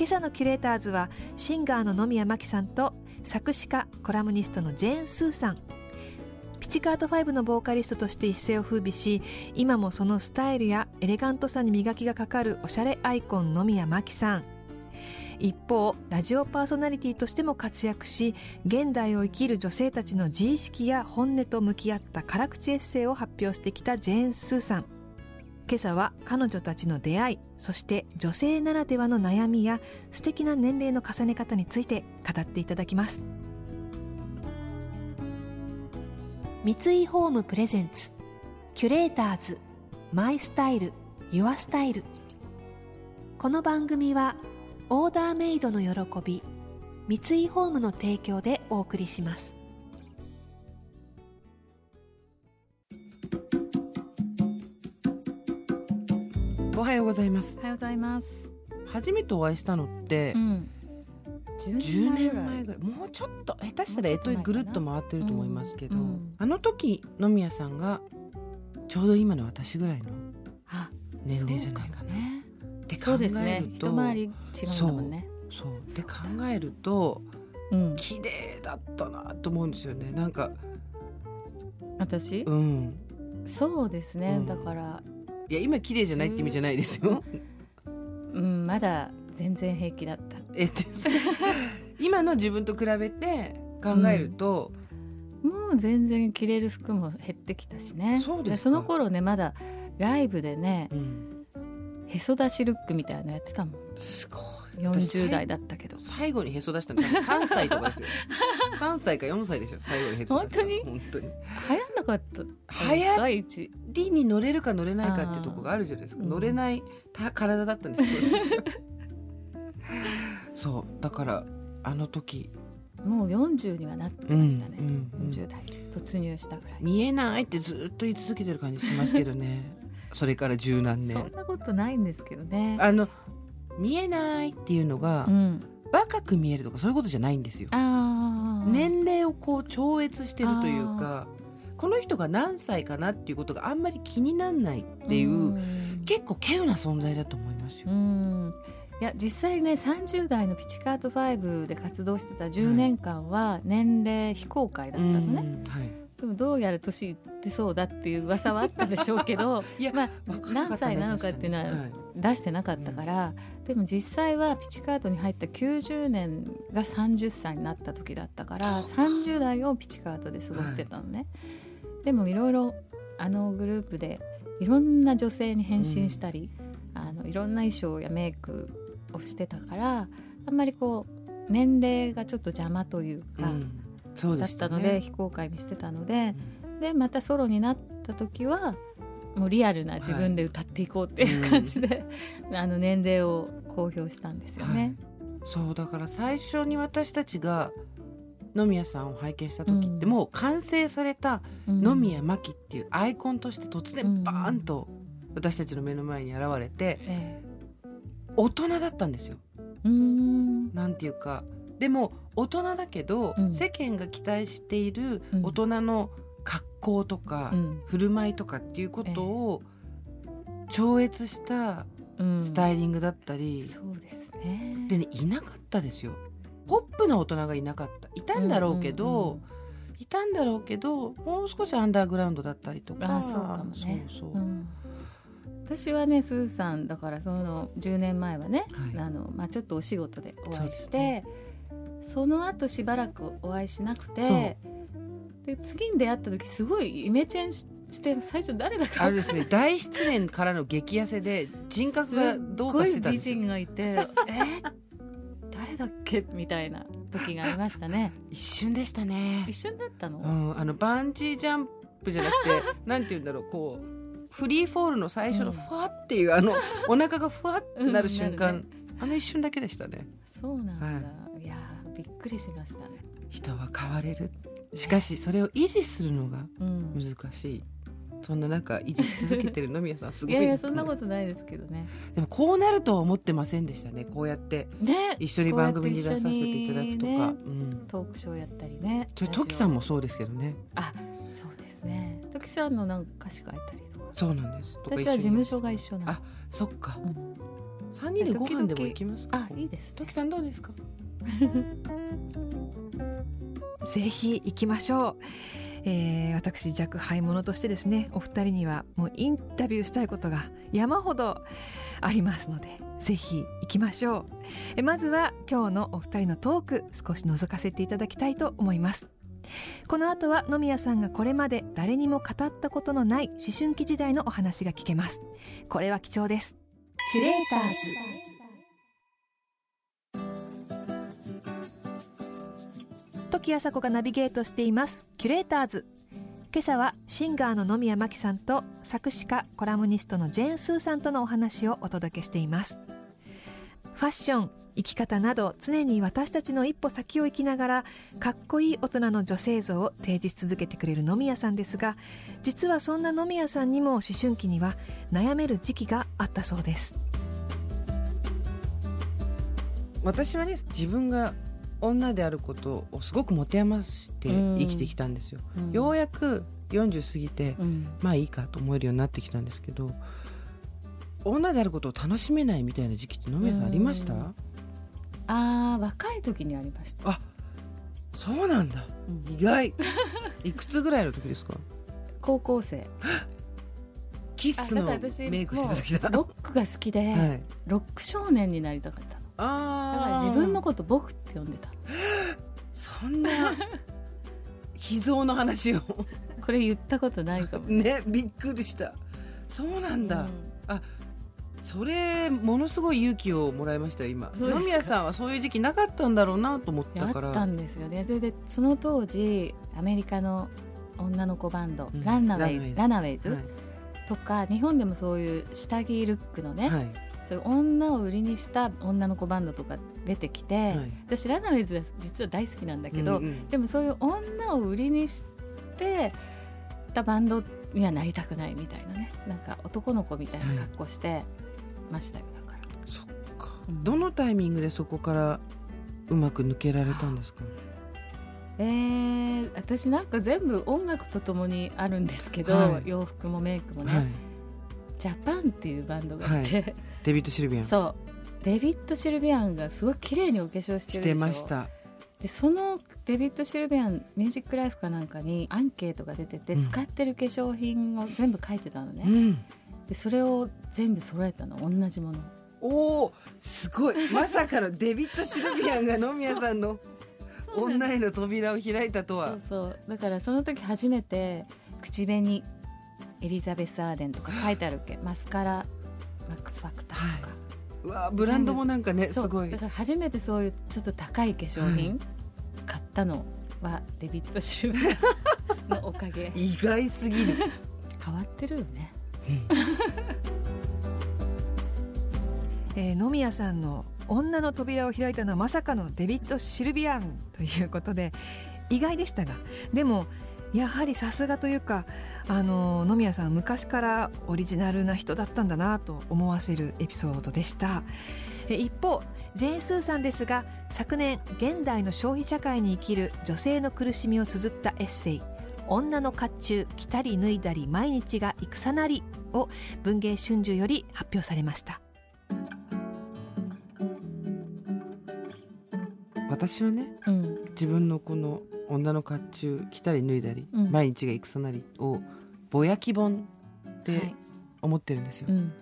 今朝のキュレーターズはシンガーの野宮真紀さんと作詞家コラムニストのジェーン・スーさん。ピチカート5のボーカリストとして一世を風靡し今もそのスタイルやエレガントさに磨きがかかるおしゃれアイコン野宮真紀さん。一方ラジオパーソナリティとしても活躍し現代を生きる女性たちの自意識や本音と向き合った辛口エッセイを発表してきたジェーン・スーさん。今朝は彼女たちの出会いそして女性ならではの悩みや素敵な年齢の重ね方について語っていただきます。三井ホームプレゼンツキュレーターズマイスタイルユアスタイル。この番組はオーダーメイドの喜び三井ホームの提供でお送りします。おはようございますおはようございます。初めてお会いしたのって、うん。10 10年年前前ぐらいもうちょっと下手したらえといぐるっと回ってると思いますけど、うんうんあの時野宮さんがちょうど今の私ぐらいのあ、年齢じゃないかな。そうもね。って考そうですえる。ね一と回り違うんだもんね。そうって考えるとうん。綺麗だったなと思うんですよねなんか私、うんそうですね。うんだから、いや今綺麗じゃないって意味じゃないですよ。うん、まだ全然平気だった。えって今の自分と比べて考えると、もう全然着れる服も減ってきたしね。そうですかその頃ね、まだライブでね、うんへそ出しルックみたいなのやってたもん。すごい40代だったけど。最後にへそ出したの3歳とかですよ3歳か4歳ですよ最後にへそ出したの本当に？本当に流行かった。流行っ第一。リに乗れるか乗れないかっていうところがあるじゃないですかあー乗れないた体だったんですよ そうだからあの時もう40にはなってましたね。うんうんうん40代突入したぐらい。見えないってずっと言い続けてる感じしますけどね それから十何そん年なことないんですけどね。あの見えないっていうのが、うん。若く見えるとかそういうことじゃないんですよ。年齢をこう超越してるというかこの人が何歳かなっていうことがあんまり気にならないっていう、うん。結構稀有な存在だと思いますよ。うん。いや実際ね30代のピチカート5で活動してた10年間は年齢非公開だったのね、うんはい、でもどうやら年いってそうだっていう噂はあったでしょうけど いやまあ何歳なのかっていうのは出してなかったから、でも実際はピチカートに入った90年が30歳になった時だったから30代をピチカートで過ごしてたのね、でもいろいろあのグループでいろんな女性に変身したり、あのいろんな衣装やメイクをしてたからあんまりこう年齢がちょっと邪魔というか、うん。そうだでしたったのでね。非公開にしてたので、でまたソロになった時はもうリアルな自分で歌っていこうっていう感じで、あの年齢を公表したんですよね。そうだから最初に私たちが野宮さんを拝見した時って、うん。もう完成されたうん。野宮真紀っていうアイコンとして突うん。然バーンと私たちの目の前に現れてえ大人だったんですよ。なんていうか。でも大人だけど、うん。世間が期待しているうん。大人の格好とか、うん。振る舞いとかっていうことを超越したうん。スタイリングだったり、そうですね。でねいなかったですよポップな大人がいなかった。いたんだろうけど、うんうんうんいたんだろうけどもう少しアンダーグラウンドだったりとか。あそうかもね。そうそう、うん。私はねスーさんだからその10年前はね、はい。あのまあ、ちょっとお仕事でお会いしてですね。その後しばらくお会いしなくてで次に出会った時すごいイメチェンしして最初誰だかあれですね。大失恋からの激痩せで人格がどうかしてたんですよ。美人がいて えだっけ？みたいな時がありましたね。一瞬でしたね。一瞬だったの、うん、あのバンジージャンプじゃなくて なんて言うんだろうこうフリーフォールの最初のうん。ふわっていう、あの お腹がふわってなる瞬間、うんなるあの一瞬だけでしたね。そうなんだ、、はいやーびっくりしましたね。人は変われる。しかしそれを維持するのがうん。難しいそんな中維持し続けてる野宮さんすごいいやいやそんなことないですけどね。でもこうなるとは思ってませんでしたね。こうやってね。一緒に番組に出させていただくとか、こうやっうん。トークショーやったりね。ちょトキさんもそうですけどね。あそうですね。トキさんのなんか歌詞書いたりとか。そうなんです。私は事務所が一緒なの。あそっか。うん。三人でご飯でも行きますか。あいいですトキさんどうですか？ぜひ行きましょう、えー、私弱敗者としてですねお二人にはもうインタビューしたいことが山ほどありますのでぜひ行きましょう。えまずは今日のお二人のトーク少し覗かせていただきたいと思います。この後は野宮さんがこれまで誰にも語ったことのない思春期時代のお話が聞けます。これは貴重です。キュレーターズ時あさこがナビゲートしています。キュレーターズ。今朝はシンガーの野宮真紀さんと作詞家コラムニストのジェーン・スーさんとのお話をお届けしています。ファッション生き方など常に私たちの一歩先を行きながらかっこいい大人の女性像を提示し続けてくれる野宮さんですが実はそんな野宮さんにも思春期には悩める時期があったそうです。私はね自分が女であることをすごく持て余して生きてきたんですよ、うん。ようやく40過ぎてうん。まあいいかと思えるようになってきたんですけど女であることを楽しめないみたいな時期って野宮さんありました、うん。あー若い時にありました、あそうなんだ。うん。意外。いくつぐらいの時ですか？高校生。キッスのメイクしてた時だ。ロックが好きで、はい、ロック少年になりたかった。のあだから自分のこと僕って呼んでた。そんな秘蔵の話を。これ言ったことないかもね。ねびっくりした。そうなんだ、うん。それものすごい勇気をもらいましたよ今野宮さんはそういう時期なかったんだろうなと思ったから。あったんですよね。それでその当時アメリカの女の子バンド、うん。ランナウェイランナウェイズラナウェイズ、はい。とか日本でもそういう下着ルックのね、はいそういう女を売りにした女の子バンドとか出てきて、はい。私ランナウェイズは実は大好きなんだけど、うんうん。でもそういう女を売りにしてたバンドにはなりたくないみたいなね。なんか男の子みたいな格好してましたよだから、そっか、うん。どのタイミングでそこからうまく抜けられたんですか？えー、私なんか全部音楽とともにあるんですけど、はい。洋服もメイクもね、はい。ジャパンっていうバンドがいて、デビッド・シルビアン。そう。デビッド・シルビアンがすごい綺麗にお化粧してしてるでしょ。ました。でそのデビッド・シルビアンミュージックライフかなんかにアンケートが出てて、うん。使ってる化粧品を全部書いてたのね、うん。でそれを全部揃えたの。同じもの。おおすごい。まさかのデビッド・シルビアンが野宮さんの女への扉を開いたとは。そうそう。だからその時初めて口紅エリザベス・アーデンとか書いてあるっけ？マスカラマックス・ファクターとか、うわブランドもなんかねすごい。だから初めてそういうちょっと高い化粧品買ったのはデビッド・シルビアンのおかげ。意外すぎる、変わってるよね。えー野宮さんの女の扉を開いたのはまさかのデビッド・シルビアンということで意外でしたが。でもやはりさすがというかあの野宮さんは昔からオリジナルな人だったんだなと思わせるエピソードでした。え一方ジェーン・スーさんですが昨年現代の消費社会に生きる女性の苦しみを綴ったエッセイ「女の甲冑着たり脱いだり毎日が戦なり」を文藝春秋より発表されました。私はねうん自分のこの女の甲冑着たり脱いだり、うん。毎日が戦なりをぼやき本ってはい。思ってるんですよ、うん。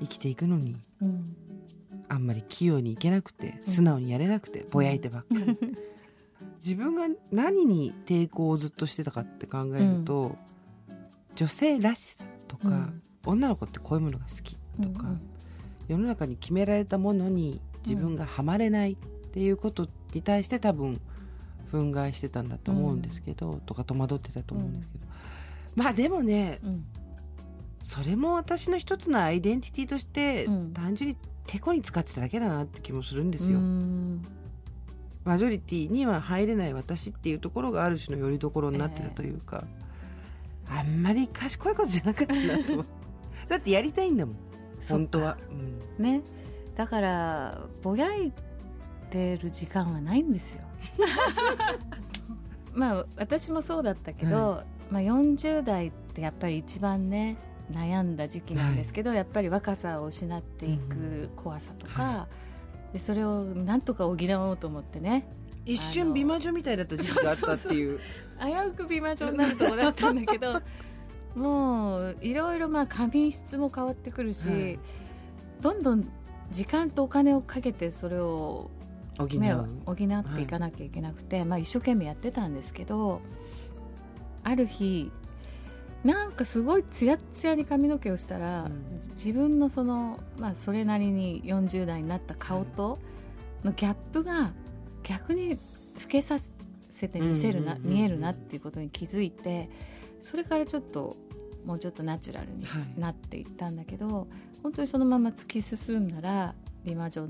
生きていくのに。うん。あんまり器用にいけなくて素直にやれなくてぼやいてばっかり、自分が何に抵抗をずっとしてたかって考えると、女性らしさとか、うん。女の子ってこういうものが好きとか、世の中に決められたものに自分がはまれないっていうことに対して多分憤慨してたんだと思うんですけど、とか戸惑ってたと思うんですけど、まあでもねうん。それも私の一つのアイデンティティとしてうん。単純にてこに使ってただけだなって気もするんですよ。うん。マジョリティには入れない私っていうところがある種のよりどころになってたというか、あんまり賢いことじゃなかったなと だってやりたいんだもん。本当は、うん。ね。だからぼやいてる時間はないんですよ。まあ私もそうだったけど、まあ、40代ってやっぱり一番ね悩んだ時期なんですけど、やっぱり若さを失っていく怖さとか、はでそれをなんとか補おうと思ってね。一瞬美魔女みたいだった時期があったっていう。危うく美魔女になるとこだったんだけど もういろいろまあ髪質も変わってくるし、はい。どんどん時間とお金をかけてそれを補う、ね、補っていかなきゃいけなくて、まあ、一生懸命やってたんですけどある日なんかすごいツヤッツヤに髪の毛をしたら、うん。自分のその、まあ、それなりに40代になった顔とのギャップが逆に老けさせて見せるな、見えるなっていうことに気づいてそれからちょっともうちょっとナチュラルにはい。なっていったんだけど、本当にそのまま突き進んだら美魔女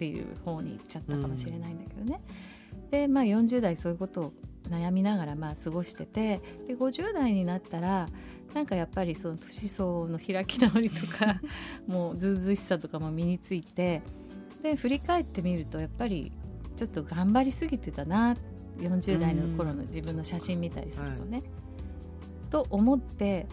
っていう方に行っちゃったかもしれないんだけどね。でまあ40代そういうことを悩みながらまあ過ごしててで50代になったらなんかやっぱりその年相応の開き直りとか もうずうずうしさとかも身についてで振り返ってみるとやっぱりちょっと頑張りすぎてたな40代の頃の自分の写真見たりするとね。と思って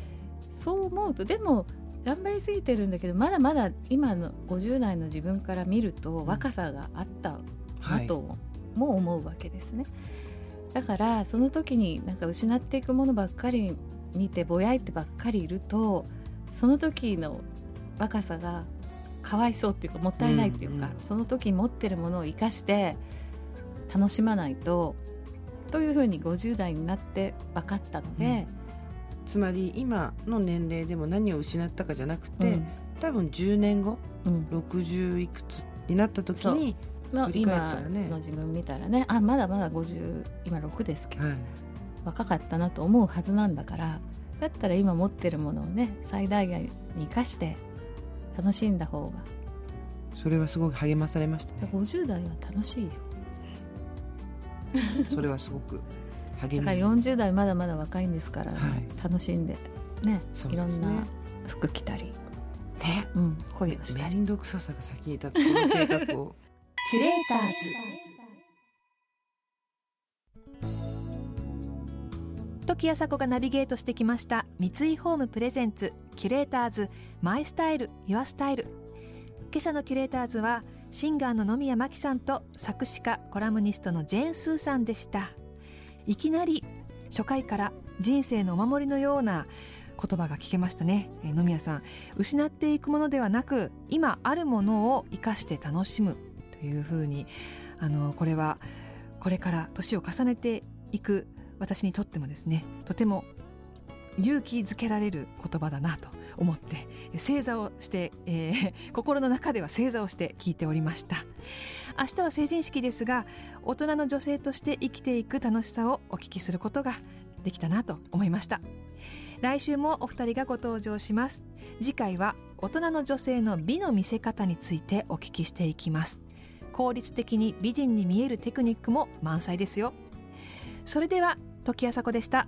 そう思うとでも頑張りすぎてるんだけどまだまだ今の50代の自分から見ると若さがあったなとも思うわけですね。だからその時になんか失っていくものばっかり見てぼやいてばっかりいるとその時の若さがかわいそうっていうかもったいないっていうか、うん。うんその時に持ってるものを生かして楽しまないとというふうに50代になって分かったので、つまり今の年齢でも何を失ったかじゃなくて、うん。多分10年後うん。60いくつになった時に、まあ振り返った今らね。の自分見たらねあまだまだ50今6ですけど、はい。若かったなと思うはずなんだからだったら今持ってるものをね最大限に生かして楽しんだ方が。それはすごく励まされましたね。50代は楽しいよ。それはすごく励だからみに40代まだまだ若いんですから、はい。楽しんでねね。いろんな服着たり、ね。うん、恋をしたり。面倒くささが先に立つこの性格を。キュレーターズ。時あさこがナビゲートしてきました三井ホームプレゼンツキュレーターズマイスタイルユアスタイル。今朝のキュレーターズはシンガーの野宮真紀さんと作詞家コラムニストのジェーン・スーさんでしたいきなり初回から人生のお守りのような言葉が聞けましたね、えー野宮さん失っていくものではなく今あるものを生かして楽しむ。というふうにあのこれはこれから年を重ねていく私にとってもですねとても勇気づけられる言葉だなと思って正座をして、えー 心の中では正座をして聞いておりました。明日は成人式ですが大人の女性として生きていく楽しさをお聞きすることができたなと思いました。来週もお二人がご登場します。次回は大人の女性の美の見せ方についてお聞きしていきます。効率的に美人に見えるテクニックも満載ですよ。それでは時あさこでした。